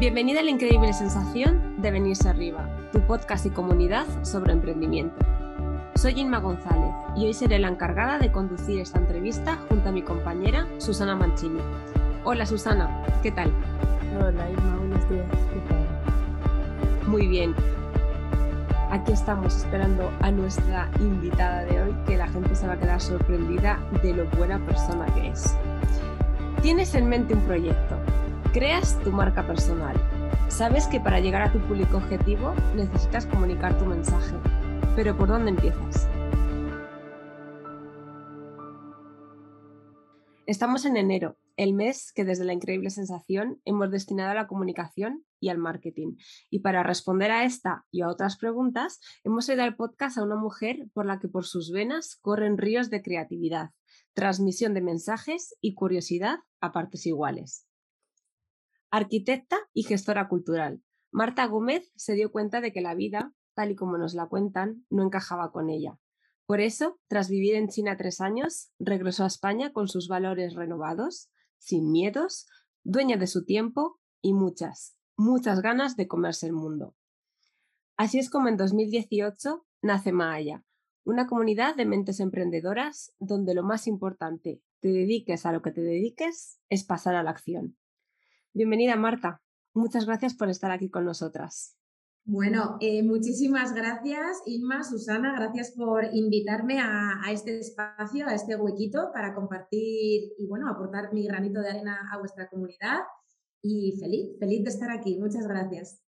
Bienvenida a la increíble sensación de venirse arriba, tu podcast y comunidad sobre emprendimiento. Soy Inma González y hoy seré la encargada de conducir esta entrevista junto a mi compañera Susana Mancini. Hola Susana, ¿qué tal? Hola Inma, buenos días. ¿Qué tal? Muy bien. Aquí estamos esperando a nuestra invitada de hoy, que la gente se va a quedar sorprendida de lo buena persona que es. Tienes en mente un proyecto, Creas tu marca personal. Sabes que para llegar a tu público objetivo necesitas comunicar tu mensaje. Pero ¿por dónde empiezas? Estamos en enero, el mes que desde la increíble sensación hemos destinado a la comunicación y al marketing. Y para responder a esta y a otras preguntas, hemos ido al podcast a una mujer por la que por sus venas corren ríos de creatividad, transmisión de mensajes y curiosidad a partes iguales. Arquitecta y gestora cultural, Marta Gómez se dio cuenta de que la vida, tal y como nos la cuentan, no encajaba con ella. Por eso, tras vivir en China tres años, regresó a España con sus valores renovados, sin miedos, dueña de su tiempo y muchas, muchas ganas de comerse el mundo. Así es como en 2018 nace Maaya, una comunidad de mentes emprendedoras donde lo más importante, te dediques a lo que te dediques, es pasar a la acción. Bienvenida, Marta. Muchas gracias por estar aquí con nosotras. Bueno, eh, muchísimas gracias, Inma, Susana, gracias por invitarme a, a, este espacio, a este huequito para compartir y bueno, aportar mi granito de arena a vuestra comunidad. Y feliz, feliz de estar aquí. Muchas gracias.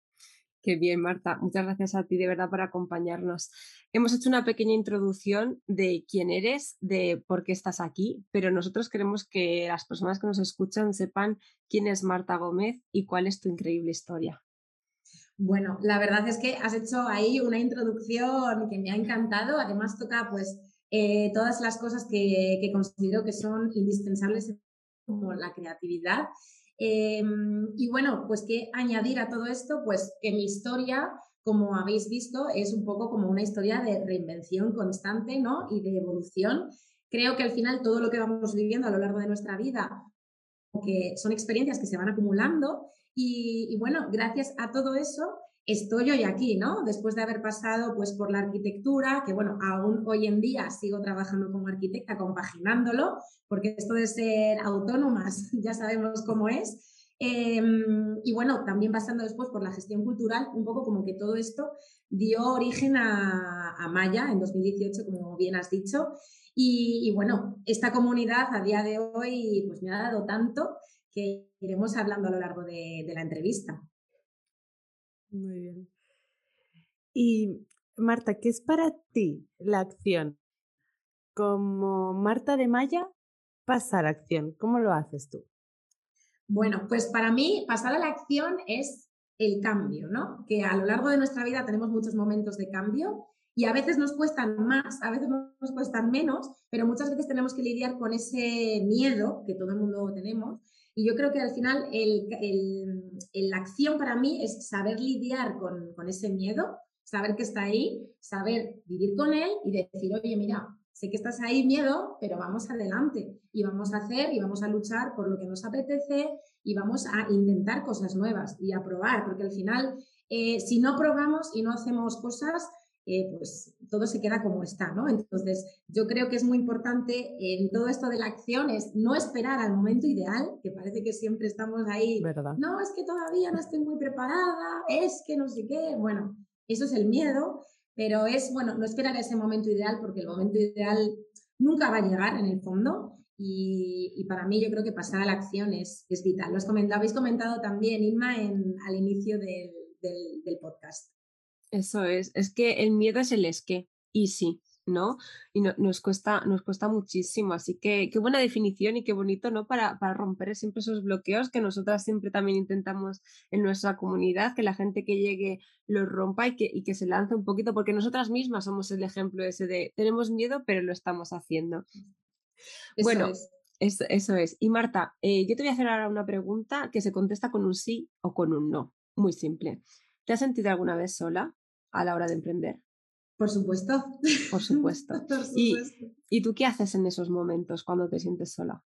Qué bien, Marta. Muchas gracias a ti de verdad por acompañarnos. Hemos hecho una pequeña introducción de quién eres, de por qué estás aquí, pero nosotros queremos que las personas que nos escuchan sepan quién es Marta Gómez y cuál es tu increíble historia. Bueno, la verdad es que has hecho ahí una introducción que me ha encantado. Además toca pues eh, todas las cosas que, que considero que son indispensables como la creatividad Em, y bueno, pues qué añadir a todo esto, pues que mi historia, como habéis visto, es un poco como una historia de reinvención constante, ¿no? Y de evolución. Creo que al final todo lo que vamos viviendo a lo largo de nuestra vida, que son experiencias que se van acumulando y bueno, gracias a todo eso estoy hoy aquí, ¿no? Después de haber pasado pues por la arquitectura, que bueno, aún hoy en día sigo trabajando como arquitecta, compaginándolo, porque esto de ser autónomas ya sabemos cómo es. Em, y bueno, también pasando después por la gestión cultural, un poco como que todo esto dio origen a, Maya en 2018, como bien has dicho. Y, bueno, esta comunidad a día de hoy pues me ha dado tanto que iremos hablando a lo largo de la entrevista. Muy bien. Y Marta, ¿qué es para ti la acción? Como Marta de Maya, pasar a acción. ¿Cómo lo haces tú? Bueno, pues para mí pasar a la acción es el cambio, ¿no? Que a lo largo de nuestra vida tenemos muchos momentos de cambio y a veces nos cuestan más, a veces nos cuestan menos, pero muchas veces tenemos que lidiar con ese miedo que todo el mundo tenemos y yo creo que al final el, la acción para mí es saber lidiar con, con, ese miedo, saber que está ahí, saber vivir con él y decir, oye, mira, sé que estás ahí, miedo, pero vamos adelante y vamos a hacer y vamos a luchar por lo que nos apetece y vamos a intentar cosas nuevas y a probar, porque al final, eh, si no probamos y no hacemos cosas, eh, pues todo se queda como está, ¿no? Entonces, yo creo que es muy importante en todo esto de la acción es no esperar al momento ideal, que parece que siempre estamos ahí, no, es que todavía no estoy muy preparada, es que no sé qué, bueno, eso es el miedo, pero es, bueno, no esperar ese momento ideal porque el momento ideal nunca va a llegar en el fondo y, para mí yo creo que pasar a la acción es, es vital. Lo habéis comentado también, Inma, en, al inicio del, del podcast. Eso es, es que el miedo es el es que, y sí, ¿no? Y nos, cuesta, nos cuesta muchísimo, así que qué buena definición y qué bonito, ¿no? Para, para romper siempre esos bloqueos que nosotras siempre también intentamos en nuestra comunidad, que la gente que llegue los rompa y que, y que se lance un poquito, porque nosotras mismas somos el ejemplo ese de tenemos miedo, pero lo estamos haciendo. bueno, es. Eso, es. Y Marta, eh, yo te voy a hacer ahora una pregunta que se contesta con un sí o con un no. Muy simple. ¿Te has sentido alguna vez sola? A la hora de emprender. Por supuesto. Por supuesto. ¿Y, tú qué haces en esos momentos cuando te sientes sola?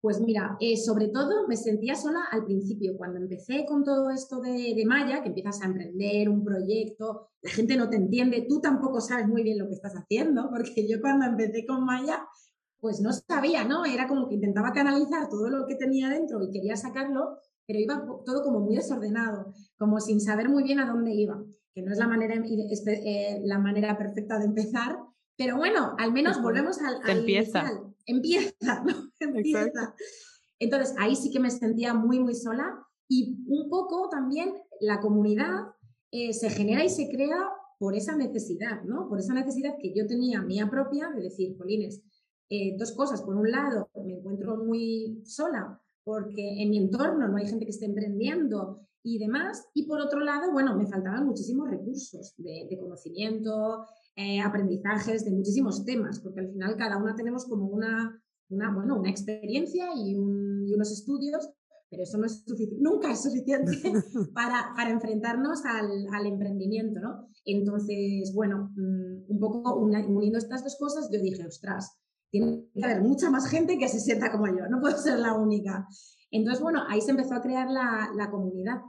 Pues mira, eh, sobre todo me sentía sola al principio. Cuando empecé con todo esto de, de, Maya, que empiezas a emprender un proyecto, la gente no te entiende, tú tampoco sabes muy bien lo que estás haciendo, porque yo cuando empecé con Maya, pues no sabía, ¿no? Era como que intentaba canalizar todo lo que tenía dentro y quería sacarlo, pero iba todo como muy desordenado, como sin saber muy bien a dónde iba, que no es la manera, eh, la manera perfecta de empezar, pero bueno, al menos volvemos al, al empieza. Empieza, ¿no? Empieza. Entonces, ahí sí que me sentía muy, muy sola y un poco también la comunidad eh, se genera y se crea por esa necesidad, ¿no? Por esa necesidad que yo tenía mía propia de decir, Polines, eh, dos cosas. Por un lado, me encuentro muy sola porque en mi entorno no hay gente que esté emprendiendo y demás. Y por otro lado, bueno, me faltaban muchísimos recursos de, conocimiento, eh, aprendizajes, de muchísimos temas, porque al final cada una tenemos como una, una, bueno, una experiencia y, unos estudios, pero eso no es suficiente, nunca es suficiente para, para enfrentarnos al, al, emprendimiento, ¿no? Entonces, bueno, mm, un poco uniendo estas dos cosas, yo dije, ostras, tiene que haber mucha más gente que se sienta como yo, no puedo ser la única. Entonces, bueno, ahí se empezó a crear la, la comunidad.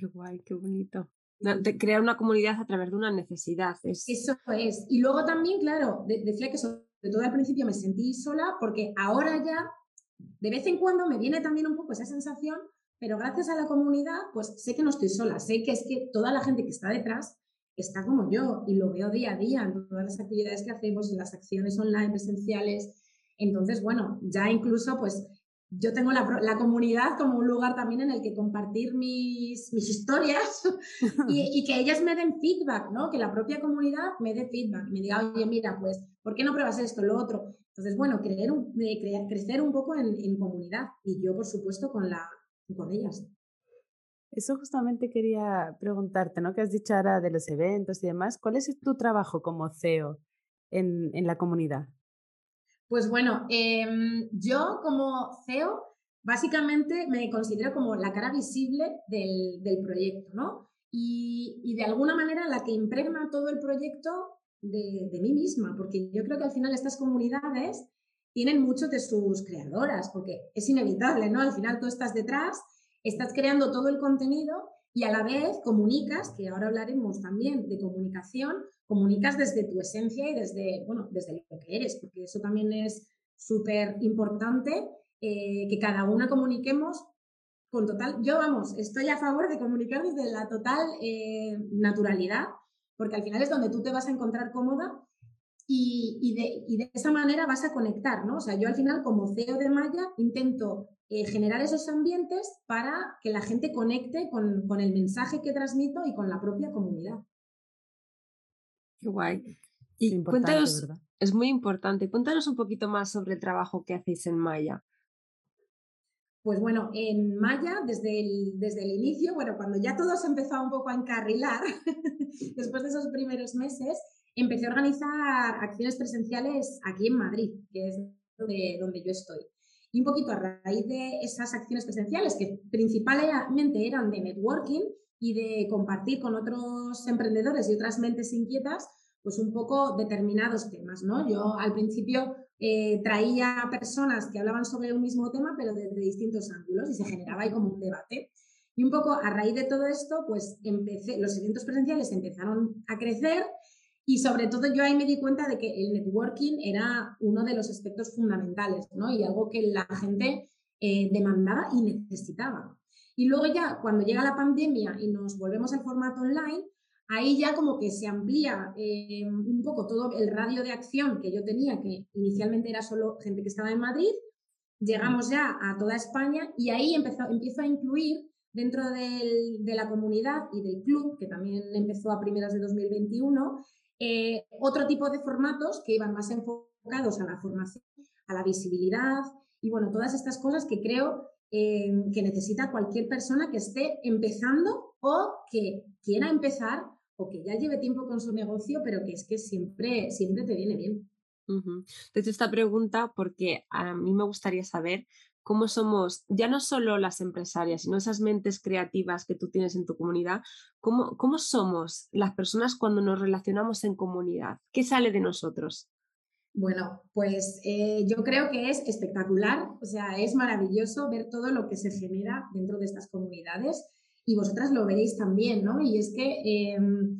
Qué guay, qué bonito. De crear una comunidad a través de una necesidad. Es... Eso es. Y luego también, claro, decía que sobre todo al principio me sentí sola porque ahora ya, de vez en cuando me viene también un poco esa sensación, pero gracias a la comunidad, pues sé que no estoy sola, sé que es que toda la gente que está detrás está como yo y lo veo día a día en todas las actividades que hacemos, en las acciones online, presenciales. Entonces, bueno, ya incluso pues yo tengo la, la, comunidad como un lugar también en el que compartir mis, mis historias y, y, que ellas me den feedback, ¿no? Que la propia comunidad me dé feedback, me diga, oye, mira, pues, ¿por qué no pruebas esto, lo otro? Entonces, bueno, creer un, crear, crecer un poco en, en, comunidad y yo, por supuesto, con, la, con ellas. Eso justamente quería preguntarte, ¿no? Que has dicho ahora de los eventos y demás. ¿Cuál es tu trabajo como CEO en, en la comunidad? Pues bueno, eh, yo como CEO básicamente me considero como la cara visible del, del proyecto, ¿no? Y, y, de alguna manera la que impregna todo el proyecto de, de, mí misma, porque yo creo que al final estas comunidades tienen mucho de sus creadoras, porque es inevitable, ¿no? Al final tú estás detrás Estás creando todo el contenido y a la vez comunicas, que ahora hablaremos también de comunicación, comunicas desde tu esencia y desde, bueno, desde lo que eres, porque eso también es súper importante, eh, que cada una comuniquemos con total, yo vamos, estoy a favor de comunicar desde la total eh, naturalidad, porque al final es donde tú te vas a encontrar cómoda y, y, de, y, de, esa manera vas a conectar, ¿no? O sea, yo al final como CEO de Maya intento eh, generar esos ambientes para que la gente conecte con, con, el mensaje que transmito y con la propia comunidad. Qué guay. Y cuéntanos, ¿verdad? es muy importante, cuéntanos un poquito más sobre el trabajo que hacéis en Maya. Pues bueno, en Maya, desde el, desde el inicio, bueno, cuando ya todo se empezó un poco a encarrilar, después de esos primeros meses, empecé a organizar acciones presenciales aquí en Madrid, que es donde, donde yo estoy. Y un poquito a raíz de esas acciones presenciales, que principalmente eran de networking y de compartir con otros emprendedores y otras mentes inquietas, pues un poco determinados temas, ¿no? Yo al principio eh, traía personas que hablaban sobre un mismo tema, pero desde distintos ángulos y se generaba ahí como un debate. Y un poco a raíz de todo esto, pues empecé, los eventos presenciales empezaron a crecer y sobre todo yo ahí me di cuenta de que el networking era uno de los aspectos fundamentales, ¿no? Y algo que la gente eh, demandaba y necesitaba. Y luego ya cuando llega la pandemia y nos volvemos al formato online, ahí ya como que se amplía eh, un poco todo el radio de acción que yo tenía, que inicialmente era solo gente que estaba en Madrid, llegamos ya a toda España y ahí empezó, empiezo a incluir dentro de la comunidad y del club, que también empezó a primeras de 2021, eh, otro tipo de formatos que iban más enfocados a la formación, a la visibilidad y bueno, todas estas cosas que creo eh, que necesita cualquier persona que esté empezando o que quiera empezar o que ya lleve tiempo con su negocio, pero que es que siempre, siempre te viene bien. Uh esta pregunta porque a mí me gustaría saber cómo somos, ya no solo las empresarias, sino esas mentes creativas que tú tienes en tu comunidad, cómo, cómo somos las personas cuando nos relacionamos en comunidad, qué sale de nosotros. Bueno, pues eh, yo creo que es espectacular, o sea, es maravilloso ver todo lo que se genera dentro de estas comunidades y vosotras lo veréis también, ¿no? Y es que em,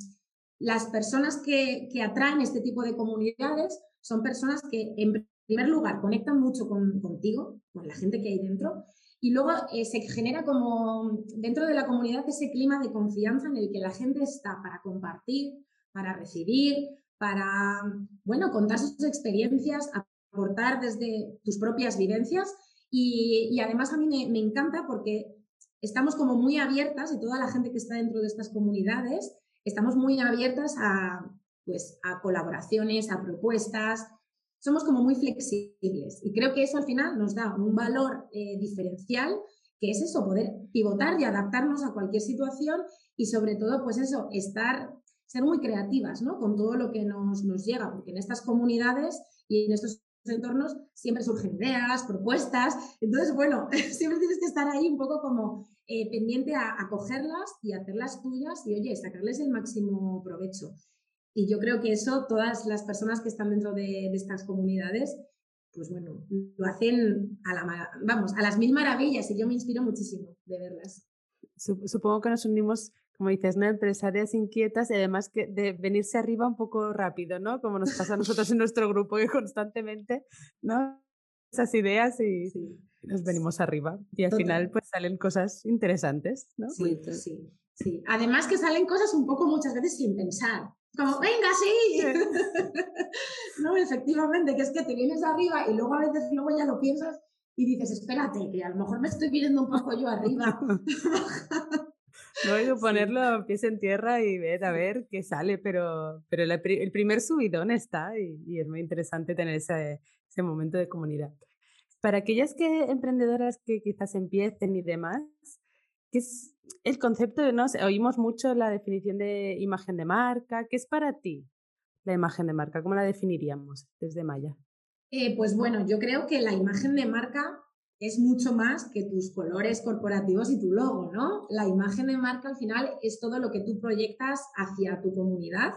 las personas que, atraen este tipo de comunidades son personas que, en primer lugar, conectan mucho contigo, con la gente que hay dentro, y luego eh, se genera como dentro de la comunidad ese clima de confianza en el que la gente está para compartir, para recibir, para, bueno, contar sus experiencias, aportar desde tus propias vivencias. Y, además a mí me, encanta porque estamos como muy abiertas y toda la gente que está dentro de estas comunidades, estamos muy abiertas a, pues, a colaboraciones, a propuestas, somos como muy flexibles y creo que eso al final nos da un valor eh, diferencial que es eso, poder pivotar y adaptarnos a cualquier situación y sobre todo, pues eso, estar, ser muy creativas, ¿no? Con todo lo que nos, nos llega, porque en estas comunidades y en estos entornos siempre surgen ideas, propuestas, entonces, bueno, siempre tienes que estar ahí un poco como eh, pendiente a, a cogerlas y hacerlas tuyas y, oye, sacarles el máximo provecho. Y yo creo que eso todas las personas que están dentro de, estas comunidades, pues bueno, lo hacen a, la, vamos, a las mil maravillas y yo me inspiro muchísimo de verlas. Supongo que nos unimos, como dices, ¿no? empresarias inquietas y además que de venirse arriba un poco rápido, ¿no? Como nos pasa a nosotros en nuestro grupo que constantemente, ¿no? Esas ideas y nos venimos arriba y al final pues salen cosas interesantes, ¿no? Sí, sí, sí. Además que salen cosas un poco muchas veces sin pensar. Como, venga, sí. no, efectivamente, que es que te vienes arriba y luego a veces luego ya lo piensas y dices, espérate, que a lo mejor me estoy viendo un poco yo arriba. No que ponerlo pies en tierra y ver a ver qué sale, pero, pero el primer subidón está y, y, es muy interesante tener ese, ese momento de comunidad. Para aquellas que emprendedoras que quizás empiecen y demás, ¿qué es el concepto de, no oímos mucho la definición de imagen de marca. ¿Qué es para ti la imagen de marca? ¿Cómo la definiríamos desde Maya? Eh, pues bueno, yo creo que la imagen de marca es mucho más que tus colores corporativos y tu logo, ¿no? La imagen de marca al final es todo lo que tú proyectas hacia tu comunidad,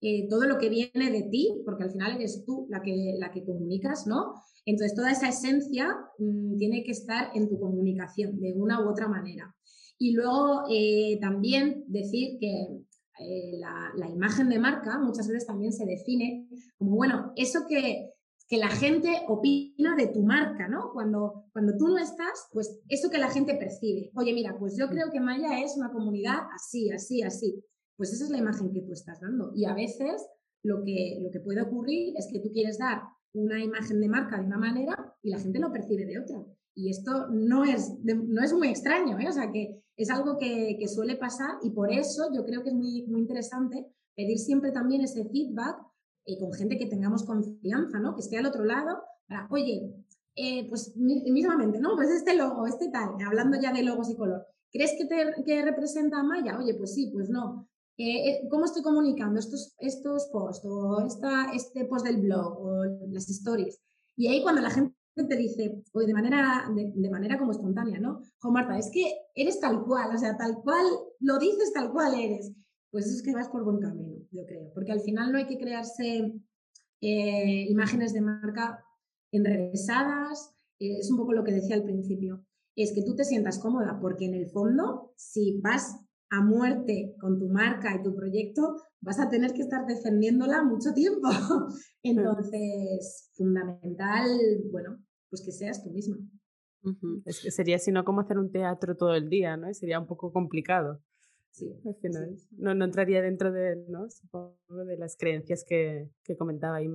eh, todo lo que viene de ti, porque al final eres tú la que, la que comunicas, ¿no? Entonces, toda esa esencia mm, tiene que estar en tu comunicación de una u otra manera. Y luego eh, también decir que eh, la, imagen de marca muchas veces también se define como, bueno, eso que, que la gente opina de tu marca, ¿no? Cuando, cuando tú no estás, pues eso que la gente percibe. Oye, mira, pues yo creo que Maya es una comunidad así, así, así. Pues esa es la imagen que tú estás dando. Y a veces lo que, lo que puede ocurrir es que tú quieres dar una imagen de marca de una manera y la gente lo percibe de otra. Y esto no es, no es muy extraño, ¿eh? o sea que es algo que, suele pasar y por eso yo creo que es muy, muy interesante pedir siempre también ese feedback eh, con gente que tengamos confianza, ¿no? Que esté al otro lado para, oye, eh, pues mismamente, ¿no? Pues este logo, este tal, hablando ya de logos y color. ¿Crees que, te, que representa a Maya? Oye, pues sí, pues no. Eh, ¿Cómo estoy comunicando estos, estos posts o esta, este post del blog o las stories? Y ahí cuando la gente te dice, o de manera, de, manera como espontánea, ¿no? Jo, Marta, es que eres tal cual, o sea, tal cual, lo dices tal cual eres. Pues eso es que vas por buen camino, yo creo, porque al final no hay que crearse eh, imágenes de marca enrevesadas, eh, es un poco lo que decía al principio, es que tú te sientas cómoda, porque en el fondo, si vas a muerte con tu marca y tu proyecto, vas a tener que estar defendiéndola mucho tiempo. Entonces, fundamental, bueno, pues que seas tú misma. Es que sería sino como hacer un teatro todo el día, ¿no? sería un poco complicado. Sí. Al final, no, no entraría dentro de, ¿no? de las creencias que, que comentaba ahí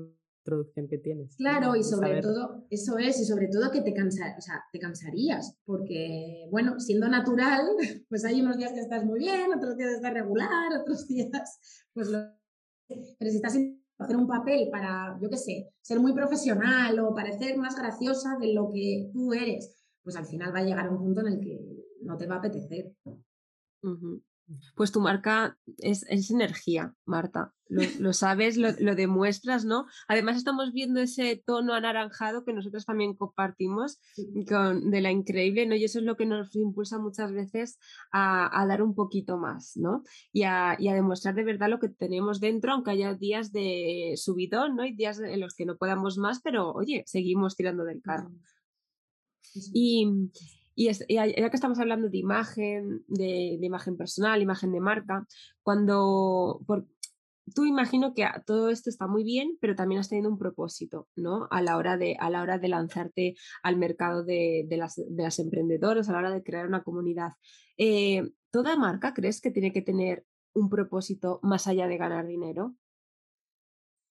producción que tienes. Claro, y sobre todo, eso es, y sobre todo que te, cansa, o sea, te cansarías, porque, bueno, siendo natural, pues hay unos días que estás muy bien, otros días estás regular, otros días, pues lo... Pero si estás hacer un papel para, yo qué sé, ser muy profesional o parecer más graciosa de lo que tú eres, pues al final va a llegar un punto en el que no te va a apetecer. Pues tu marca es, energía, Marta. Lo, sabes, lo, demuestras, ¿no? Además estamos viendo ese tono anaranjado que nosotros también compartimos con, de la increíble, ¿no? Y eso es lo que nos impulsa muchas veces a, dar un poquito más, ¿no? Y a, demostrar de verdad lo que tenemos dentro, aunque haya días de subidón, ¿no? Y días en los que no podamos más, pero oye, seguimos tirando del carro. Y, y, ya que estamos hablando de imagen, de, imagen personal, imagen de marca, cuando tú imagino que todo esto está muy bien, pero también has tenido un propósito, ¿no? A la hora de, a la hora de lanzarte al mercado de, las, de las emprendedoras, a la hora de crear una comunidad. Eh, ¿Toda marca crees que tiene que tener un propósito más allá de ganar dinero?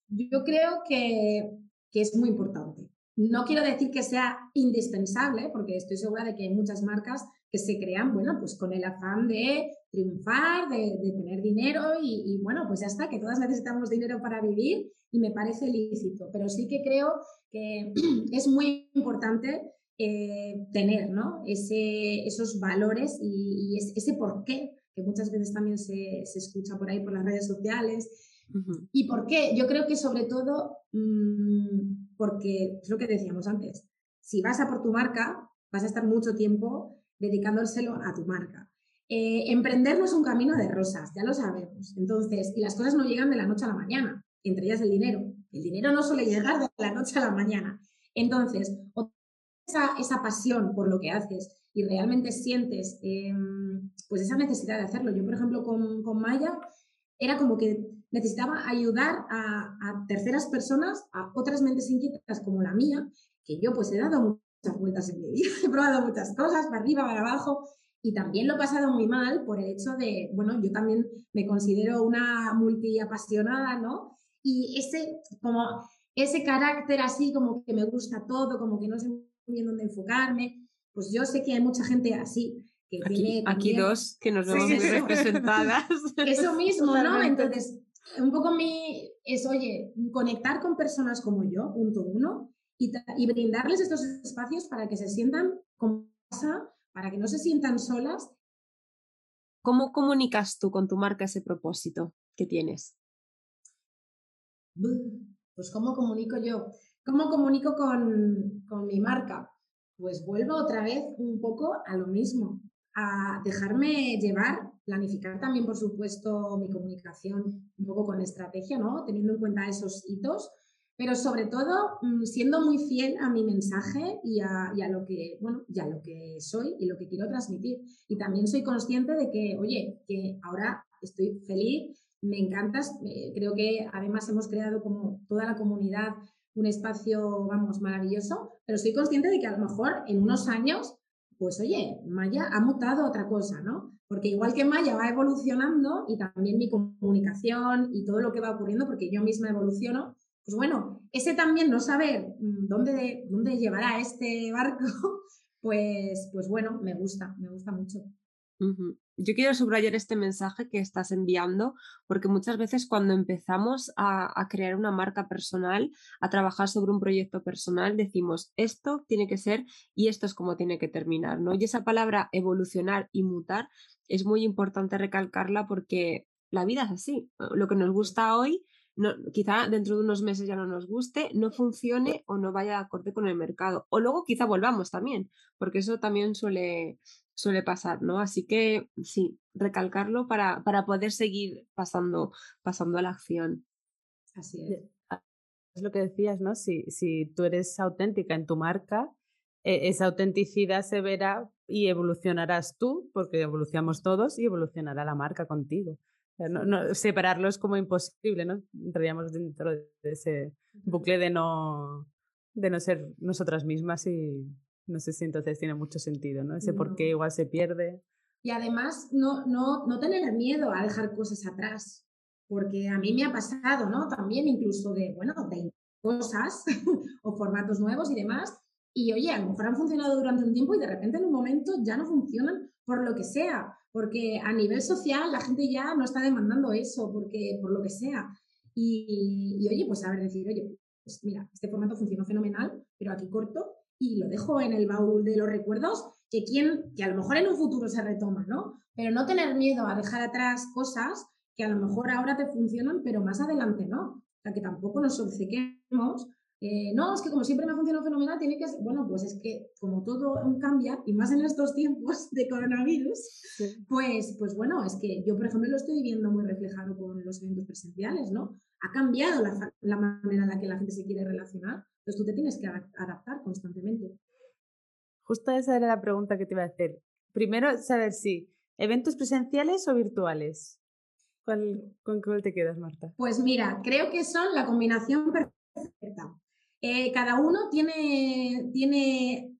Yo creo que es muy importante. No quiero decir que sea indispensable, porque estoy segura de que hay muchas marcas que se crean, bueno, pues con el afán de triunfar, de, tener dinero y, bueno, pues ya está, que todas necesitamos dinero para vivir y me parece lícito, pero sí que creo que es muy importante eh, tener, ¿no? Ese, esos valores y, ese por qué, que muchas veces también se, escucha por ahí por las redes sociales. ¿Y por qué? Yo creo que sobre todo... Mm, porque es lo que decíamos antes, si vas a por tu marca, vas a estar mucho tiempo dedicándoselo a tu marca. Eh, emprender no es un camino de rosas, ya lo sabemos. Entonces, y las cosas no llegan de la noche a la mañana, entre ellas el dinero. El dinero no suele llegar de la noche a la mañana. Entonces, esa, esa pasión por lo que haces y realmente sientes em, pues esa necesidad de hacerlo. Yo, por ejemplo, con, con Maya, era como que necesitaba ayudar a, terceras personas, a otras mentes inquietas como la mía, que yo pues he dado muchas vueltas en mi vida, he probado muchas cosas, para arriba, para abajo, y también lo he pasado muy mal por el hecho de, bueno, yo también me considero una multiapasionada, ¿no? Y ese, como, ese carácter así como que me gusta todo, como que no sé muy bien dónde enfocarme, pues yo sé que hay mucha gente así, que aquí, tiene... Aquí dos que nos vemos muy representadas. Eso mismo, ¿no? Entonces, un poco mi es, oye, conectar con personas como yo, punto uno, y, y brindarles estos espacios para que se sientan como casa, para que no se sientan solas. ¿Cómo comunicas tú con tu marca ese propósito que tienes? Pues ¿cómo comunico yo? ¿Cómo comunico con, con mi marca? Pues vuelvo otra vez un poco a lo mismo, a dejarme llevar planificar también, por supuesto, mi comunicación un poco con estrategia, ¿no? Teniendo en cuenta esos hitos, pero sobre todo mm, siendo muy fiel a mi mensaje y a, lo que, bueno, ya lo que soy y lo que quiero transmitir. Y también soy consciente de que, oye, que ahora estoy feliz, me encantas, creo que además hemos creado como toda la comunidad un espacio, vamos, maravilloso, pero soy consciente de que a lo mejor en unos años pues oye, Maya ha mutado otra cosa, ¿no? Porque igual que Maya va evolucionando y también mi comunicación y todo lo que va ocurriendo, porque yo misma evoluciono, pues bueno, ese también no saber mm, dónde, dónde llevará este barco, pues, pues bueno, me gusta, me gusta mucho. Yo quiero subrayar este mensaje que estás enviando porque muchas veces cuando empezamos a, crear una marca personal, a trabajar sobre un proyecto personal, decimos esto tiene que ser y esto es como tiene que terminar, ¿no? Y esa palabra evolucionar y mutar es muy importante recalcarla porque la vida es así. Lo que nos gusta hoy no, quizá dentro de unos meses ya no nos guste, no funcione o no vaya acorde con el mercado. O luego quizá volvamos también, porque eso también suele, suele pasar, ¿no? Así que sí, recalcarlo para, para poder seguir pasando, pasando a la acción. Así es. Es lo que decías, ¿no? Si, si tú eres auténtica en tu marca, e, esa autenticidad se verá y evolucionarás tú, porque evolucionamos todos y evolucionará la marca contigo. No, separarlo es como imposible, ¿no? Entraríamos dentro de ese bucle de no, de no ser nosotras mismas y, no sé si entonces tiene mucho sentido, ¿no? Ese por qué igual se pierde. Y además, no, no, no tener miedo a dejar cosas atrás, porque a mí me ha pasado, ¿no? También incluso de, bueno, de cosas o formatos nuevos y demás. Y oye, a lo mejor han funcionado durante un tiempo y de repente en un momento ya no funcionan por lo que sea, porque a nivel social la gente ya no está demandando eso, porque por lo que sea. Y, y oye, pues a ver, decir, oye, pues mira, este formato funcionó fenomenal, pero aquí corto y lo dejo en el baúl de los recuerdos que, quien, que a lo mejor en un futuro se retoma, ¿no? Pero no tener miedo a dejar atrás cosas que a lo mejor ahora te funcionan, pero más adelante no. O sea, que tampoco nos obcequemos. Eh, no, es que como siempre me ha funcionado fenomenal, tiene que ser. Bueno, pues es que como todo cambia, y más en estos tiempos de coronavirus, pues, pues bueno, es que yo, por ejemplo, lo estoy viendo muy reflejado con los eventos presenciales, ¿no? Ha cambiado la, la manera en la que la gente se quiere relacionar, entonces tú te tienes que adaptar constantemente. Justo esa era la pregunta que te iba a hacer. Primero, saber si eventos presenciales o virtuales. ¿Con cuál te quedas, Marta? Pues mira, creo que son la combinación perfecta. Eh, cada uno tiene, tiene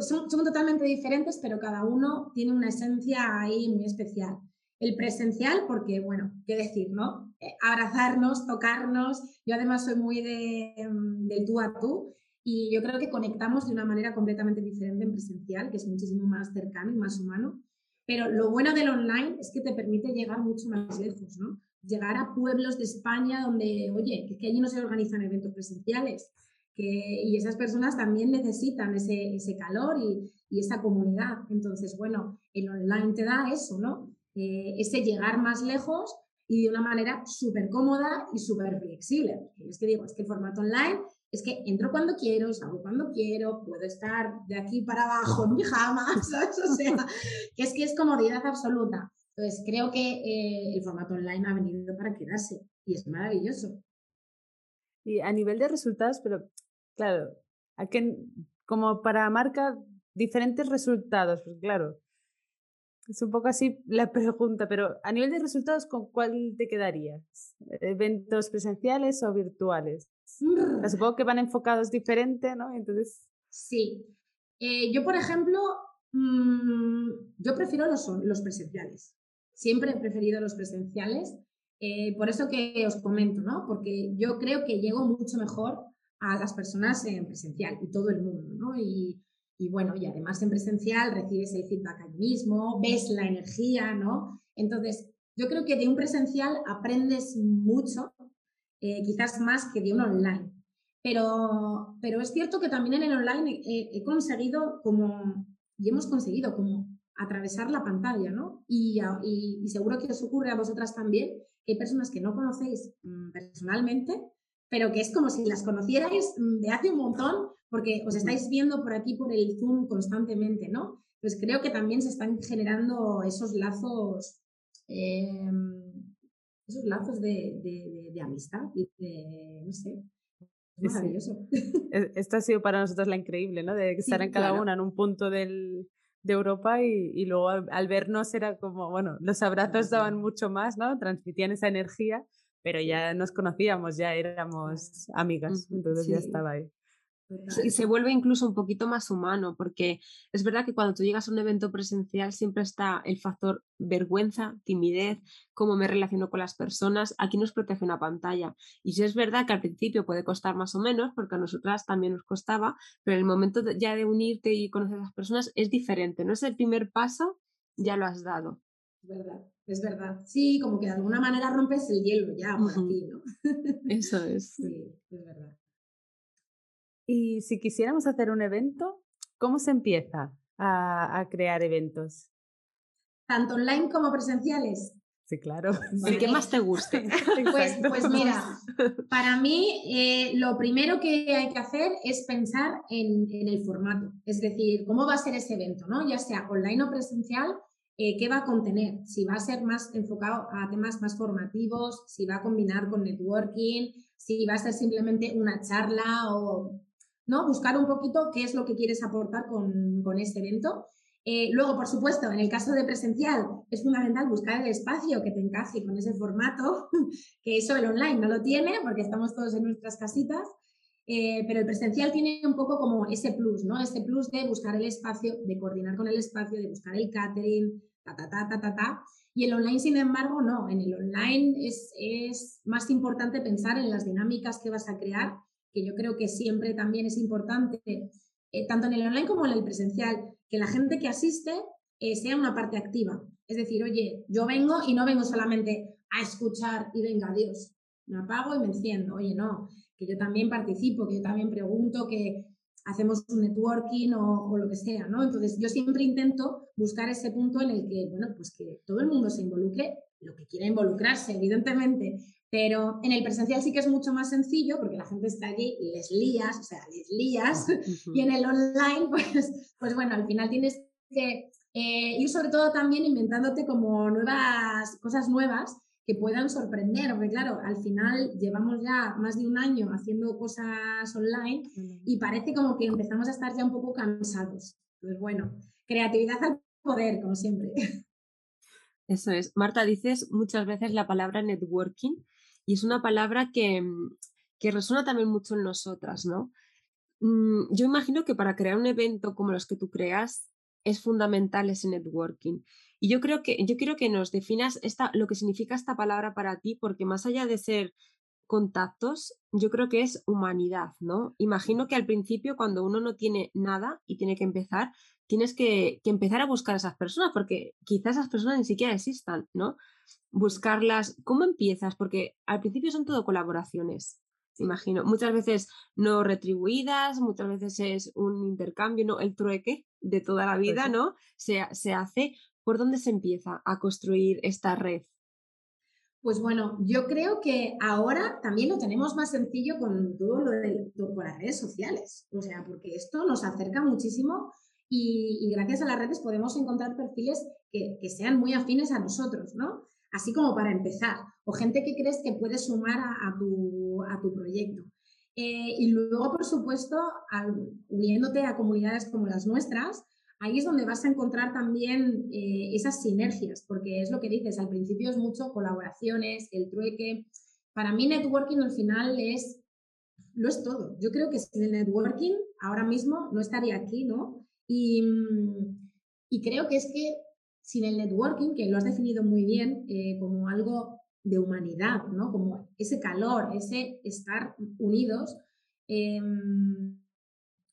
son, son, totalmente diferentes, pero cada uno tiene una esencia ahí muy especial. El presencial, porque, bueno, qué decir, ¿no? Eh, abrazarnos, tocarnos. Yo además soy muy de, mm, del tú a tú y yo creo que conectamos de una manera completamente diferente en presencial, que es muchísimo más cercano y más humano. Pero lo bueno del online es que te permite llegar mucho más lejos, ¿no? Llegar a pueblos de España donde, oye, que, que allí no se organizan eventos presenciales. Que, y esas personas también necesitan ese, ese calor y, y, esa comunidad. Entonces, bueno, el online te da eso, ¿no? Eh, ese llegar más lejos y de una manera súper cómoda y súper flexible. Es que digo, es que el formato online es que entro cuando quiero, salgo cuando quiero, puedo estar de aquí para abajo en pijama, ¿sabes? O sea, que es que es comodidad absoluta. Entonces, creo que eh, el formato online ha venido para quedarse y es maravilloso. Y a nivel de resultados, pero claro, ¿a qué, como para marca, diferentes resultados, pues claro, es un poco así la pregunta, pero a nivel de resultados, ¿con cuál te quedarías? ¿Eventos presenciales o virtuales? Mm. Supongo que van enfocados diferente, ¿no? Entonces. Sí. Eh, yo, por ejemplo, mmm, yo prefiero los, los presenciales. Siempre he preferido los presenciales. Eh, por eso que os comento, ¿no? Porque yo creo que llego mucho mejor a las personas en presencial y todo el mundo, ¿no? Y, y bueno, y además en presencial recibes el feedback allí mismo, ves la energía, ¿no? Entonces, yo creo que de un presencial aprendes mucho, eh, quizás más que de un online. Pero, pero es cierto que también en el online he, conseguido como, y hemos conseguido como atravesar la pantalla, ¿no? Y, y, seguro que os ocurre a vosotras también, que hay personas que no conocéis mm, personalmente, pero que es como si las conocierais mm, de hace un montón porque os estáis viendo por aquí por el Zoom constantemente, ¿no? Pues creo que también se están generando esos lazos, em, esos lazos de, de, amistad y de, no sé, maravilloso. Esto ha sido para nosotros la increíble, ¿no? De estar en cada una en un punto del, de Europa y, y luego al, vernos era como, bueno, los abrazos daban mucho más, ¿no? Transmitían esa energía, pero ya nos conocíamos, ya éramos amigas, entonces ya estaba ahí. Se vuelve incluso un poquito más humano, porque es verdad que cuando tú llegas a un evento presencial siempre está el factor vergüenza, timidez, cómo me relaciono con las personas. Aquí nos protege una pantalla. Y si es verdad que al principio puede costar más o menos, porque a nosotras también nos costaba, pero el momento ya de unirte y conocer a las personas es diferente. No es el primer paso, ya lo has dado. Es verdad, es verdad. Sí, como que de alguna manera rompes el hielo ya por aquí, ¿no? Eso es. Sí, es verdad. Y si quisiéramos hacer un evento, ¿cómo se empieza a, crear eventos? Tanto online como presenciales. Sí, claro. ¿Y qué más te guste? pues, pues, mira, para mí eh, lo primero que hay que hacer es pensar en, el formato, es decir, cómo va a ser ese evento, ¿no? Ya sea online o presencial, eh, qué va a contener, si va a ser más enfocado a temas más formativos, si va a combinar con networking, si va a ser simplemente una charla o ¿no? Buscar un poquito qué es lo que quieres aportar con, con este evento. Eh, luego, por supuesto, en el caso de presencial, es fundamental buscar el espacio que te encaje con ese formato, que eso el online no lo tiene porque estamos todos en nuestras casitas, eh, pero el presencial tiene un poco como ese plus, ¿no? Ese plus de buscar el espacio, de coordinar con el espacio, de buscar el catering, ta, ta, ta, ta, ta, ta. Y el online, sin embargo, no. En el online es, es más importante pensar en las dinámicas que vas a crear que yo creo que siempre también es importante, eh, tanto en el online como en el presencial, que la gente que asiste eh, sea una parte activa. Es decir, oye, yo vengo y no vengo solamente a escuchar y venga, Dios, me apago y me enciendo. Oye, no, que yo también participo, que yo también pregunto, que, hacemos un networking o, lo que sea, ¿no? Entonces yo siempre intento buscar ese punto en el que, bueno, pues que todo el mundo se involucre, lo que quiera involucrarse, evidentemente, pero en el presencial sí que es mucho más sencillo porque la gente está allí y les lías, o sea, les lías, y en el online, pues, pues bueno, al final tienes que eh, ir sobre todo también inventándote como nuevas, cosas nuevas que puedan sorprender, porque claro, al final llevamos ya más de un año haciendo cosas online y parece como que empezamos a estar ya un poco cansados. Pues bueno, creatividad al poder, como siempre. Eso es. Marta, dices muchas veces la palabra networking y es una palabra que, que resuena también mucho en nosotras, ¿no? Mm, yo imagino que para crear un evento como los que tú creas es fundamental ese networking. Y yo creo que, yo quiero que nos definas esta, lo que significa esta palabra para ti, porque más allá de ser contactos, yo creo que es humanidad, ¿no? Imagino que al principio, cuando uno no tiene nada y tiene que empezar, tienes que, que, empezar a buscar a esas personas, porque quizás esas personas ni siquiera existan, ¿no? Buscarlas, ¿cómo empiezas? Porque al principio son todo colaboraciones, imagino. Muchas veces no retribuidas, muchas veces es un intercambio, ¿no? El trueque de toda la vida, ¿no? Se, se hace, ¿Por dónde se empieza a construir esta red? Pues bueno, yo creo que ahora también lo tenemos más sencillo con todo lo de con las redes sociales. O sea, porque esto nos acerca muchísimo y, gracias a las redes podemos encontrar perfiles que, sean muy afines a nosotros, ¿no? Así como para empezar. O gente que crees que puede sumar a, tu, a tu, proyecto. Eh, y luego, por supuesto, uniéndote a comunidades como las nuestras, ahí es donde vas a encontrar también eh, esas sinergias, porque es lo que dices, al principio es mucho colaboraciones, el trueque. Para mí networking al final es, lo es todo. Yo creo que sin el networking ahora mismo no estaría aquí, ¿no? Y, y creo que es que sin el networking, que lo has definido muy bien eh, como algo de humanidad, ¿no? Como ese calor, ese estar unidos, em,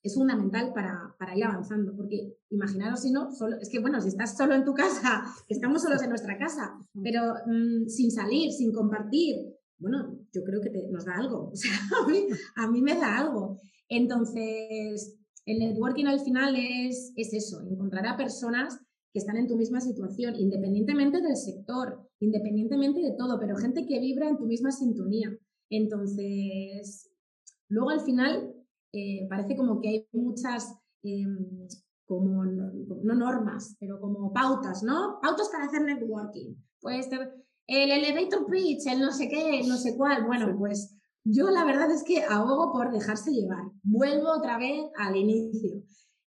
es fundamental para, para, ir avanzando, porque imaginaros si no, solo, es que bueno, si estás solo en tu casa, estamos solos en nuestra casa, pero mm, sin salir, sin compartir, bueno, yo creo que nos da algo, o sea, a mí, a mí, me da algo. Entonces, el networking al final es, es eso, encontrar a personas que están en tu misma situación, independientemente del sector, independientemente de todo, pero gente que vibra en tu misma sintonía. Entonces, luego al final eh, parece como que hay muchas, em, como, no, normas, pero como pautas, ¿no? Pautas para hacer networking. Pues el elevator pitch, el no sé qué, no sé cuál. Bueno, pues yo la verdad es que ahogo por dejarse llevar. Vuelvo otra vez al inicio.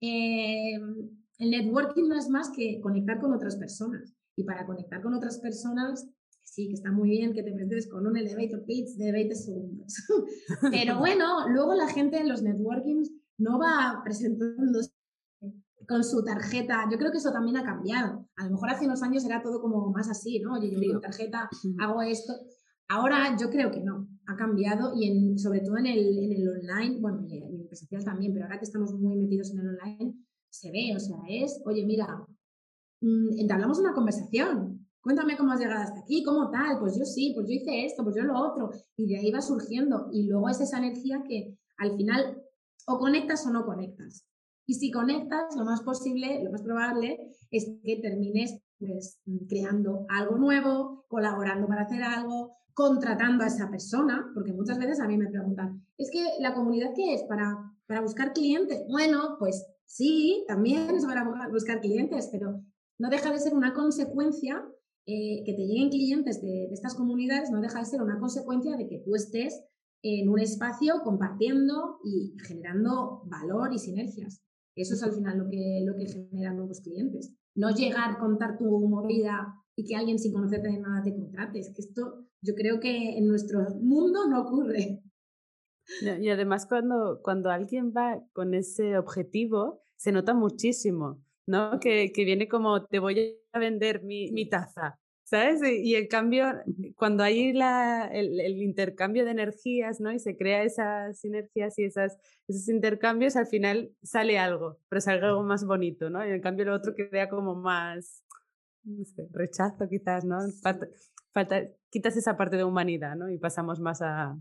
Em, el networking no es más que conectar con otras personas. Y para conectar con otras personas sí, que está muy bien que te presentes con un elevator pitch de 20 segundos. Pero bueno, luego la gente en los networkings no va presentándose con su tarjeta. Yo creo que eso también ha cambiado. A lo mejor hace unos años era todo como más así, ¿no? Oye, yo tengo tarjeta, hago esto. Ahora yo creo que no, ha cambiado y en, sobre todo en el, en el online, bueno, en el presencial también, pero ahora que estamos muy metidos en el online, se ve, o sea, es, oye, mira, mmm, entablamos una conversación, cuéntame cómo has llegado hasta aquí, cómo tal, pues yo sí, pues yo hice esto, pues yo lo otro, y de ahí va surgiendo. Y luego es esa energía que al final o conectas o no conectas. Y si conectas, lo más posible, lo más probable es que termines pues, creando algo nuevo, colaborando para hacer algo, contratando a esa persona, porque muchas veces a mí me preguntan, es que la comunidad qué es para, para buscar clientes. Bueno, pues sí, también es para buscar clientes, pero no deja de ser una consecuencia eh, que te lleguen clientes de, estas comunidades no deja de ser una consecuencia de que tú estés en un espacio compartiendo y generando valor y sinergias. Eso es al final lo que, lo que genera nuevos clientes. No llegar, a contar tu movida y que alguien sin conocerte de nada te contrate. Es que esto yo creo que en nuestro mundo no ocurre. Y además cuando, cuando alguien va con ese objetivo, se nota muchísimo. ¿no? Que, que, viene como te voy a vender mi, mi taza, ¿sabes? Y, el cambio, cuando hay la, el, el, intercambio de energías, ¿no? Y se crea esas sinergias y esas, esos intercambios, al final sale algo, pero sale algo más bonito, ¿no? Y en cambio lo otro crea como más, no sé, rechazo quizás, ¿no? Falta, falta, quitas esa parte de humanidad, ¿no? Y pasamos más a,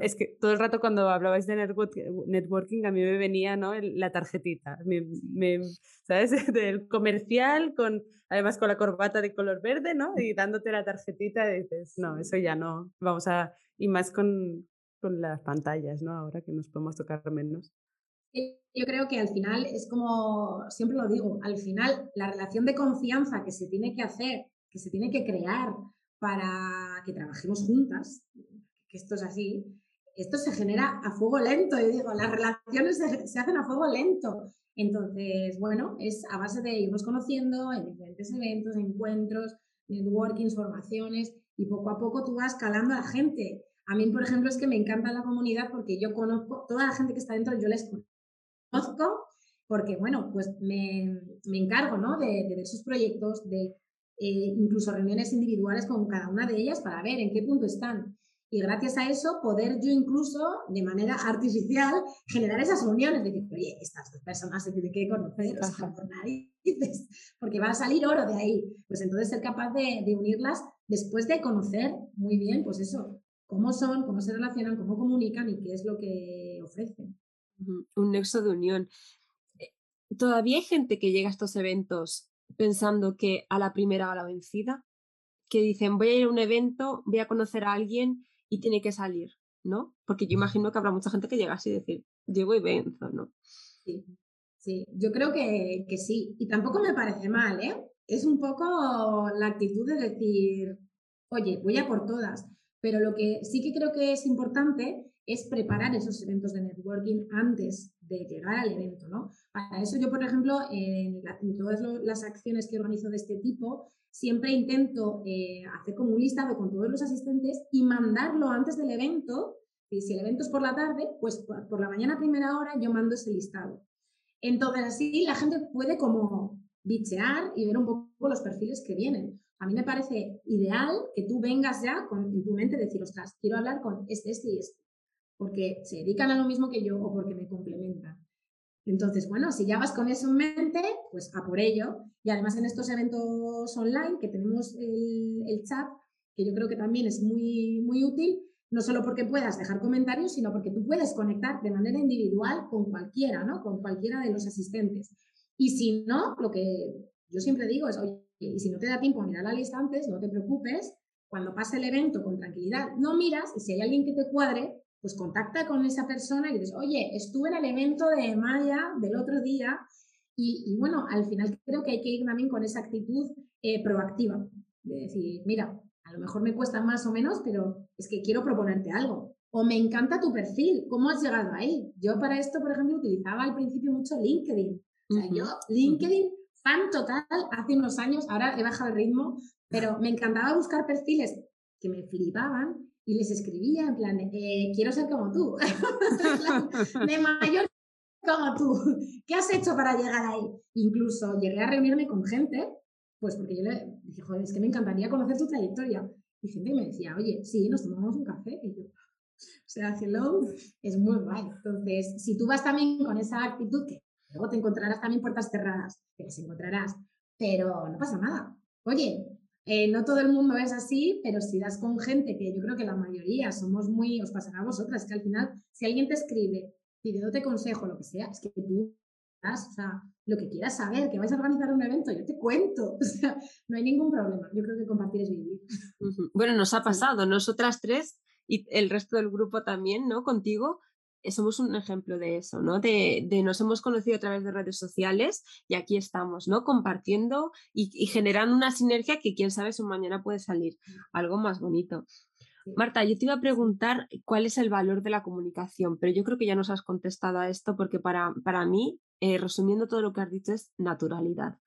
es que todo el rato cuando hablabais de networking, a mí me venía ¿no? la tarjetita, ¿sabes? Del comercial, con, además con la corbata de color verde, ¿no? Y dándote la tarjetita y dices, no, eso ya no, vamos a, y más con, con las pantallas, ¿no? Ahora que nos podemos tocar menos. Yo creo que al final es como, siempre lo digo, al final la relación de confianza que se tiene que hacer, que se tiene que crear para que trabajemos juntas, que esto es así, esto se genera a fuego lento. Yo digo, las relaciones se, hacen a fuego lento. Entonces, bueno, es a base de irnos conociendo en diferentes eventos, encuentros, networking, formaciones, y poco a poco tú vas calando a la gente. A mí, por ejemplo, es que me encanta la comunidad porque yo conozco, toda la gente que está dentro, yo les conozco, porque, bueno, pues me, me encargo, ¿no? De, de, ver sus proyectos, de eh, incluso reuniones individuales con cada una de ellas para ver en qué punto están. Y gracias a eso, poder yo incluso, de manera artificial, generar esas reuniones, de decir, oye, estas dos personas se tienen que conocer, o sea, por narices, porque va a salir oro de ahí. Pues entonces ser capaz de, de unirlas después de conocer muy bien, pues eso, cómo son, cómo se relacionan, cómo comunican y qué es lo que ofrecen. Un nexo de unión. Eh, todavía hay gente que llega a estos eventos pensando que a la primera va la vencida, que dicen voy a ir a un evento, voy a conocer a alguien y tiene que salir, ¿no? Porque yo imagino que habrá mucha gente que llega así y decir, llego y venzo, ¿no? Sí, sí, yo creo que, que sí. Y tampoco me parece mal, ¿eh? Es un poco la actitud de decir, oye, voy a por todas. Pero lo que sí que creo que es importante es preparar esos eventos de networking antes de llegar al evento, ¿no? Para eso yo, por ejemplo, en, todas las acciones que organizo de este tipo, siempre intento eh, hacer como un listado con todos los asistentes y mandarlo antes del evento. Y si el evento es por la tarde, pues por, la mañana primera hora yo mando ese listado. Entonces así la gente puede como bichear y ver un poco los perfiles que vienen. A mí me parece ideal que tú vengas ya con en tu mente decir, ostras, quiero hablar con este, este y este porque se dedican a lo mismo que yo o porque me complementan. Entonces, bueno, si ya vas con eso en mente, pues a por ello. Y además en estos eventos online que tenemos el, chat, que yo creo que también es muy, muy útil, no solo porque puedas dejar comentarios, sino porque tú puedes conectar de manera individual con cualquiera, ¿no? Con cualquiera de los asistentes. Y si no, lo que yo siempre digo es, oye, y si no te da tiempo a mirar la lista antes, no te preocupes, cuando pase el evento con tranquilidad, no miras y si hay alguien que te cuadre, pues contacta con esa persona y dices, oye, estuve en el evento de Maya del otro día y, bueno, al final creo que hay que ir también con esa actitud eh, proactiva, de decir, mira, a lo mejor me cuesta más o menos, pero es que quiero proponerte algo. O me encanta tu perfil, ¿cómo has llegado ahí? Yo para esto, por ejemplo, utilizaba al principio mucho LinkedIn. O sea, yo, LinkedIn, fan total, hace unos años, ahora he bajado el ritmo, pero me encantaba buscar perfiles que me flipaban y les escribía en plan, eh, quiero ser como tú, de mayor como tú, ¿qué has hecho para llegar ahí? Incluso llegué a reunirme con gente, pues porque yo le dije, joder, es que me encantaría conocer tu trayectoria. Y gente me decía, oye, sí, nos tomamos un café. Y yo, o sea, hello, es muy guay. Entonces, si tú vas también con esa actitud, que luego te encontrarás también puertas cerradas, que las encontrarás, pero no pasa nada. Oye, eh, no todo el mundo es así, pero si das con gente, que yo creo que la mayoría somos muy, os pasará a vosotras, que al final, si alguien te escribe pidiéndote consejo, lo que sea, es que tú das, o sea, lo que quieras saber, que vais a organizar un evento, yo te cuento, o sea, no hay ningún problema. Yo creo que compartir es vivir. Bueno, nos ha pasado, nosotras tres y el resto del grupo también, ¿no? Contigo, somos un ejemplo de eso, ¿no? De, de, nos hemos conocido a través de redes sociales y aquí estamos, ¿no? Compartiendo y, y, generando una sinergia que quién sabe si mañana puede salir algo más bonito. Marta, yo te iba a preguntar cuál es el valor de la comunicación, pero yo creo que ya nos has contestado a esto porque para, para mí, eh, resumiendo todo lo que has dicho, es naturalidad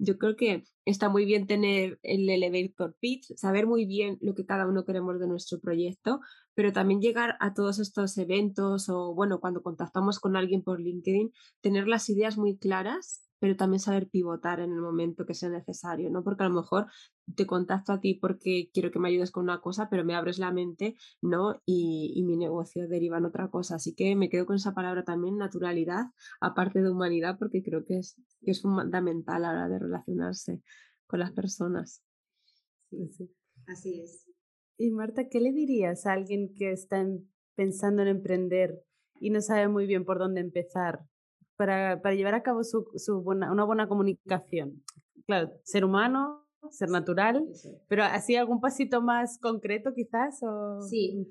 yo creo que está muy bien tener el elevator pitch, saber muy bien lo que cada uno queremos de nuestro proyecto, pero también llegar a todos estos eventos o, bueno, cuando contactamos con alguien por LinkedIn, tener las ideas muy claras pero también saber pivotar en el momento que sea necesario, ¿no? Porque a lo mejor te contacto a ti porque quiero que me ayudes con una cosa, pero me abres la mente, ¿no? Y, mi negocio deriva en otra cosa. Así que me quedo con esa palabra también, naturalidad, aparte de humanidad, porque creo que es, que es fundamental a la hora de relacionarse con las personas. Sí, sí. Así es. Y Marta, ¿qué le dirías a alguien que está pensando en emprender y no sabe muy bien por dónde empezar para, para llevar a cabo su, su buena, una buena comunicación? Claro, ser humano, ser natural, pero así algún pasito más concreto quizás. O... Sí.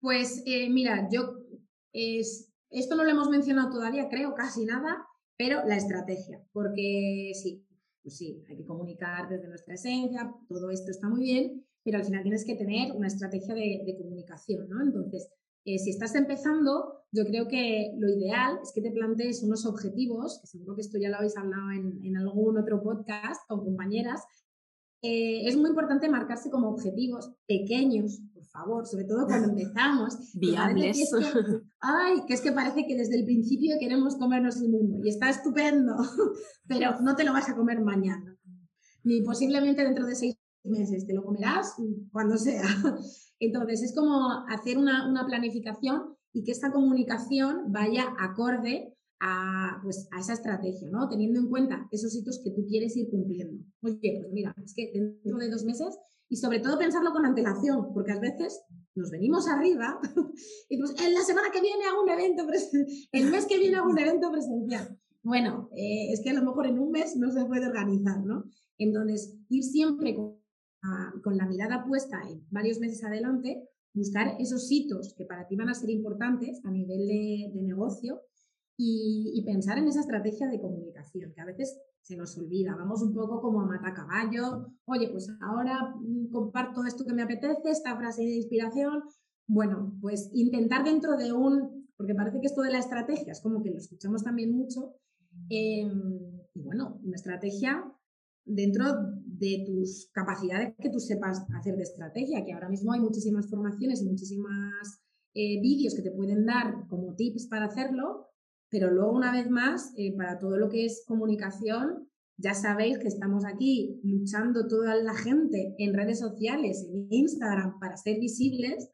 Pues eh, mira, yo es, esto no lo hemos mencionado todavía, creo, casi nada, pero la estrategia, porque sí, pues sí, hay que comunicar desde nuestra esencia, todo esto está muy bien, pero al final tienes que tener una estrategia de, comunicación, ¿no? Entonces, eh, si estás empezando, yo creo que lo ideal es que te plantees unos objetivos, que seguro que esto ya lo habéis hablado en, en algún otro podcast con compañeras, eh, es muy importante marcarse como objetivos pequeños, por favor, sobre todo cuando empezamos. Viables. ay, que es que parece que desde el principio queremos comernos el mundo y está estupendo, pero no te lo vas a comer mañana, ni posiblemente dentro de seis meses, te lo comerás cuando sea. Entonces, es como hacer una, planificación y que esta comunicación vaya acorde a, pues, a esa estrategia, ¿no? Teniendo en cuenta esos hitos que tú quieres ir cumpliendo. Oye, pues mira, es que dentro de dos meses, y sobre todo pensarlo con antelación, porque a veces nos venimos arriba y pues en la semana que viene hago un evento, el mes que viene hago un evento presencial. Bueno, eh, es que a lo mejor en un mes no se puede organizar, ¿no? Entonces, ir siempre con, con la mirada puesta en varios meses adelante, buscar esos hitos que para ti van a ser importantes a nivel de, de negocio y, pensar en esa estrategia de comunicación, que a veces se nos olvida, vamos un poco como a matacaballo, oye, pues ahora mm, comparto esto que me apetece, esta frase de inspiración, bueno, pues intentar dentro de un, porque parece que esto de la estrategia es como que lo escuchamos también mucho, em, y bueno, una estrategia dentro de tus capacidades que tú sepas hacer de estrategia, que ahora mismo hay muchísimas formaciones y muchísimas eh, vídeos que te pueden dar como tips para hacerlo, pero luego, una vez más, eh, para todo lo que es comunicación, ya sabéis que estamos aquí luchando toda la gente en redes sociales, en Instagram, para ser visibles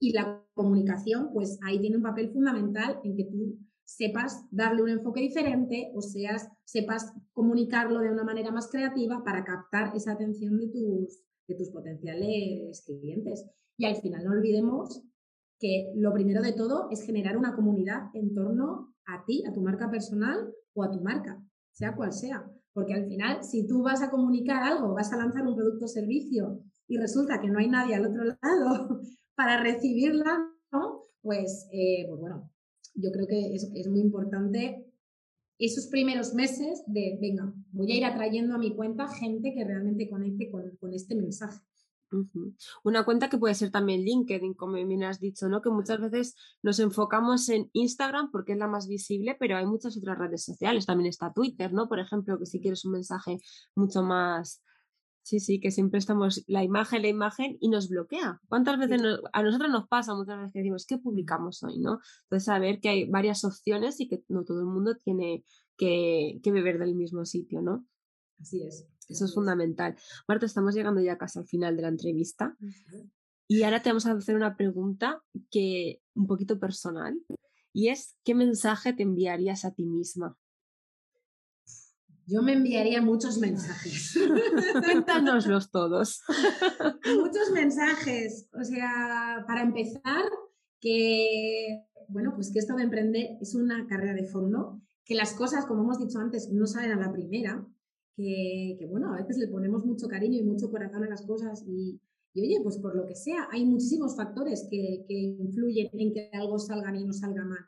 y la comunicación, pues ahí tiene un papel fundamental en que tú sepas darle un enfoque diferente o seas, sepas comunicarlo de una manera más creativa para captar esa atención de tus, de tus potenciales clientes. Y al final no olvidemos que lo primero de todo es generar una comunidad en torno a ti, a tu marca personal o a tu marca, sea cual sea. Porque al final, si tú vas a comunicar algo, vas a lanzar un producto o servicio y resulta que no hay nadie al otro lado para recibirla. Pues, eh, pues bueno, yo creo que es, es muy importante esos primeros meses de, venga, voy a ir atrayendo a mi cuenta gente que realmente conecte con, con este mensaje. Una cuenta que puede ser también LinkedIn, como bien has dicho, ¿no? Que muchas veces nos enfocamos en Instagram porque es la más visible, pero hay muchas otras redes sociales. También está Twitter, ¿no? Por ejemplo, que si quieres un mensaje mucho más. Sí, sí, que siempre estamos la imagen, la imagen y nos bloquea. ¿Cuántas veces a nosotros nos pasa muchas veces que decimos, ¿qué publicamos hoy? ¿no? Entonces, saber que hay varias opciones y que no todo el mundo tiene que, que beber del mismo sitio, ¿no? Así es. Eso es fundamental. Marta, estamos llegando ya casi al final de la entrevista. Y ahora te vamos a hacer una pregunta que un poquito personal. Y es, ¿qué mensaje te enviarías a ti misma? Yo me enviaría muchos mensajes. Cuéntanoslos todos. muchos mensajes. O sea, para empezar, que, bueno, pues que esto de emprender es una carrera de fondo, que las cosas, como hemos dicho antes, no salen a la primera, que, bueno, a veces le ponemos mucho cariño y mucho corazón a las cosas y, oye, pues por lo que sea, hay muchísimos factores que, que, influyen en que algo salga y no salga mal.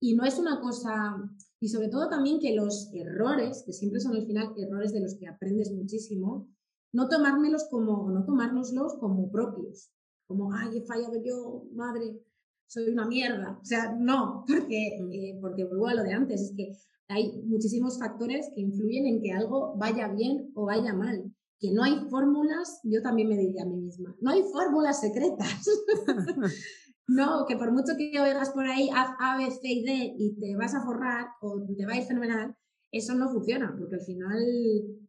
Y no es una cosa, y sobre todo también que los errores, que siempre son al final errores de los que aprendes muchísimo, no tomármelos como, no tomárnoslos como propios, como, ay, he fallado yo, madre, soy una mierda. O sea, no, porque, mm. eh, porque vuelvo a lo de antes, es que hay muchísimos factores que influyen en que algo vaya bien o vaya mal. Que no hay fórmulas, yo también me diría a mí misma, no hay fórmulas secretas. no, que por mucho que oigas por ahí, haz A, B, C y D y te vas a forrar o te va a ir fenomenal, eso no funciona, porque al final,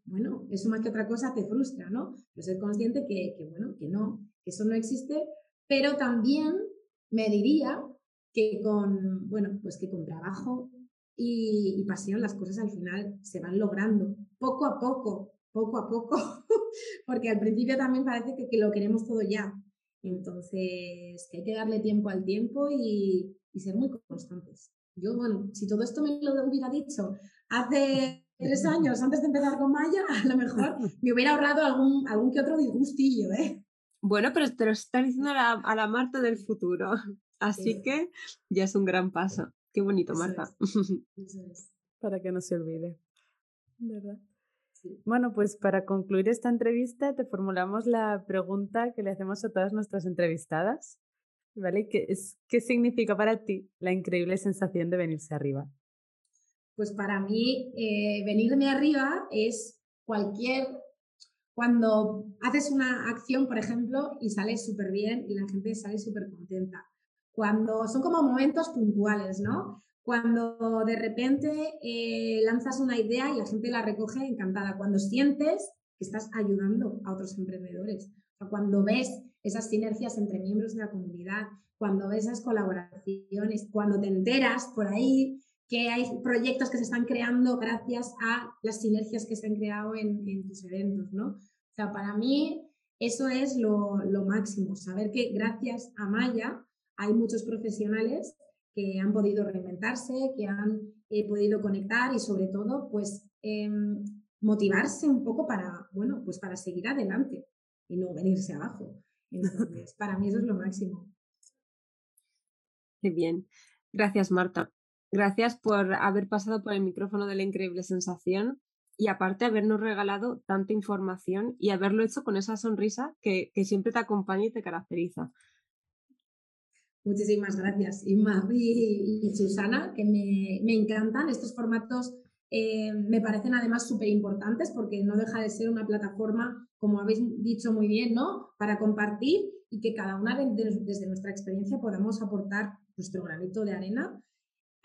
bueno, eso más que otra cosa te frustra, ¿no? Pero ser consciente que, que, bueno, que no, que eso no existe, pero también me diría que con, bueno, pues que con trabajo, y, pasión, las cosas al final se van logrando poco a poco, poco a poco, porque al principio también parece que, lo queremos todo ya. Entonces, que hay que darle tiempo al tiempo y, ser muy constantes. Yo, bueno, si todo esto me lo hubiera dicho hace tres años antes de empezar con Maya, a lo mejor me hubiera ahorrado algún, algún que otro disgustillo, ¿eh? Bueno, pero te lo está diciendo a la, Marta del futuro. Así que ya es un gran paso. Qué bonito, Marta. Para que no se olvide. ¿Verdad? Bueno, pues para concluir esta entrevista te formulamos la pregunta que le hacemos a todas nuestras entrevistadas. ¿Vale? ¿Qué, es, ¿Qué significa para ti la increíble sensación de venirse arriba? Pues para mí, eh, venirme arriba es cualquier cuando haces una acción, por ejemplo, y sale súper bien y la gente sale súper contenta. Cuando son como momentos puntuales, ¿no? Cuando de repente eh, lanzas una idea y la gente la recoge encantada. Cuando sientes que estás ayudando a otros emprendedores. cuando ves esas sinergias entre miembros de la comunidad, cuando ves esas colaboraciones, cuando te enteras por ahí que hay proyectos que se están creando gracias a las sinergias que se han creado en, tus eventos, ¿no? O sea, para mí eso es lo, máximo, saber que gracias a Maya hay muchos profesionales que han podido reinventarse, que han eh, podido conectar y sobre todo, pues, em, motivarse un poco para, bueno, pues para seguir adelante y no venirse abajo. Entonces, para mí eso es lo máximo. Qué bien. Gracias, Marta. Gracias por haber pasado por el micrófono de la increíble sensación y aparte habernos regalado tanta información y haberlo hecho con esa sonrisa que, siempre te acompaña y te caracteriza. Muchísimas gracias, Inma y, Susana, que me, encantan estos formatos. Eh, me parecen además súper importantes porque no deja de ser una plataforma, como habéis dicho muy bien, ¿no? Para compartir y que cada una desde nuestra experiencia podamos aportar nuestro granito de arena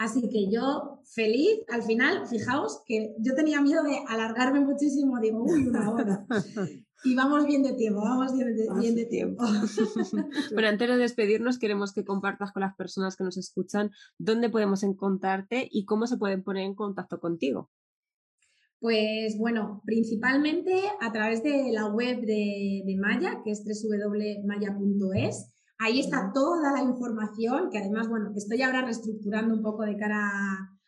Así que yo feliz, al final, fijaos que yo tenía miedo de alargarme muchísimo, digo, uy, una hora. Y vamos bien de tiempo, vamos bien de, tiempo. bueno, antes de despedirnos, queremos que compartas con las personas que nos escuchan dónde podemos encontrarte y cómo se pueden poner en contacto contigo. Pues bueno, principalmente a través de la web de, de Maya, que es www.maya.es Ahí está toda la información, que además, bueno, estoy ahora reestructurando un poco de cara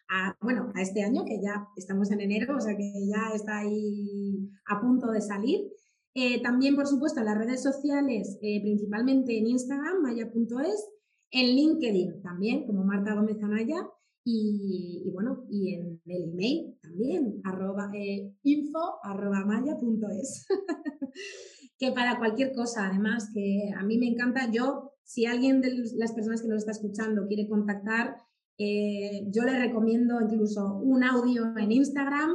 a, bueno, a este año, que ya estamos en enero, o sea que ya está ahí a punto de salir. Eh, también, por supuesto, en las redes sociales, eh, principalmente en Instagram, maya.es, en LinkedIn también, como Marta Gómez Anaya, y, bueno, y en el email también, arroba, eh, info arroba maya.es. que para cualquier cosa, además, que a mí me encanta, yo, si alguien de las personas que nos está escuchando quiere contactar, eh, yo le recomiendo incluso un audio en Instagram,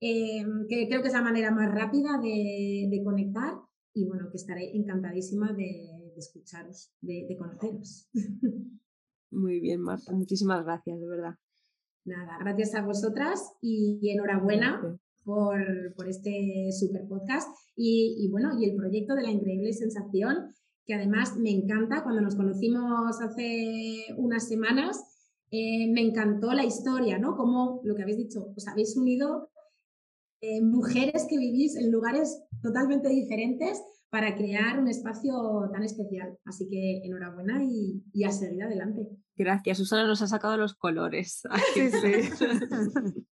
eh, que creo que es la manera más rápida de, conectar y bueno, que estaré encantadísima de, escucharos, de, conoceros. Muy bien, Marta, muchísimas gracias, de verdad. Nada, gracias a vosotras y enhorabuena por, por este super podcast y, bueno, y el proyecto de la increíble sensación, que además me encanta, cuando nos conocimos hace unas semanas, eh, me encantó la historia, ¿no? Como lo que habéis dicho, os habéis unido eh, mujeres que vivís en lugares totalmente diferentes para crear un espacio tan especial. Así que enhorabuena y, y a seguir adelante. Gracias, Susana nos ha sacado los colores. Sí, sí.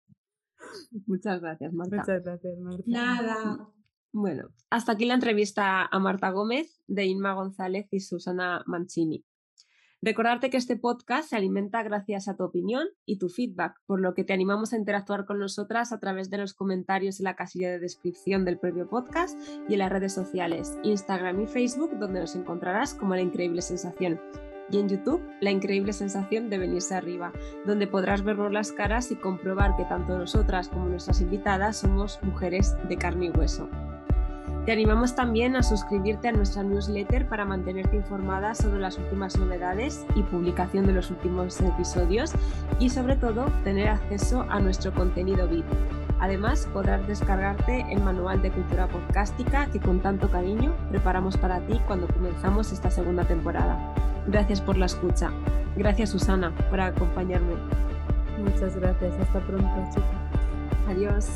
Muchas gracias, Marta. Muchas gracias, Marta. Nada. Bueno, hasta aquí la entrevista a Marta Gómez, de Inma González y Susana Mancini. Recordarte que este podcast se alimenta gracias a tu opinión y tu feedback, por lo que te animamos a interactuar con nosotras a través de los comentarios en la casilla de descripción del propio podcast y en las redes sociales, Instagram y Facebook, donde nos encontrarás como la increíble sensación y en YouTube La increíble sensación de venirse arriba, donde podrás vernos las caras y comprobar que tanto nosotras como nuestras invitadas somos mujeres de carne y hueso. Te animamos también a suscribirte a nuestra newsletter para mantenerte informada sobre las últimas novedades y publicación de los últimos episodios y sobre todo tener acceso a nuestro contenido VIP. Además, podrás descargarte el manual de cultura podcástica que con tanto cariño preparamos para ti cuando comenzamos esta segunda temporada. Gracias por la escucha. Gracias Susana por acompañarme. Muchas gracias. Hasta pronto, chicas. Adiós.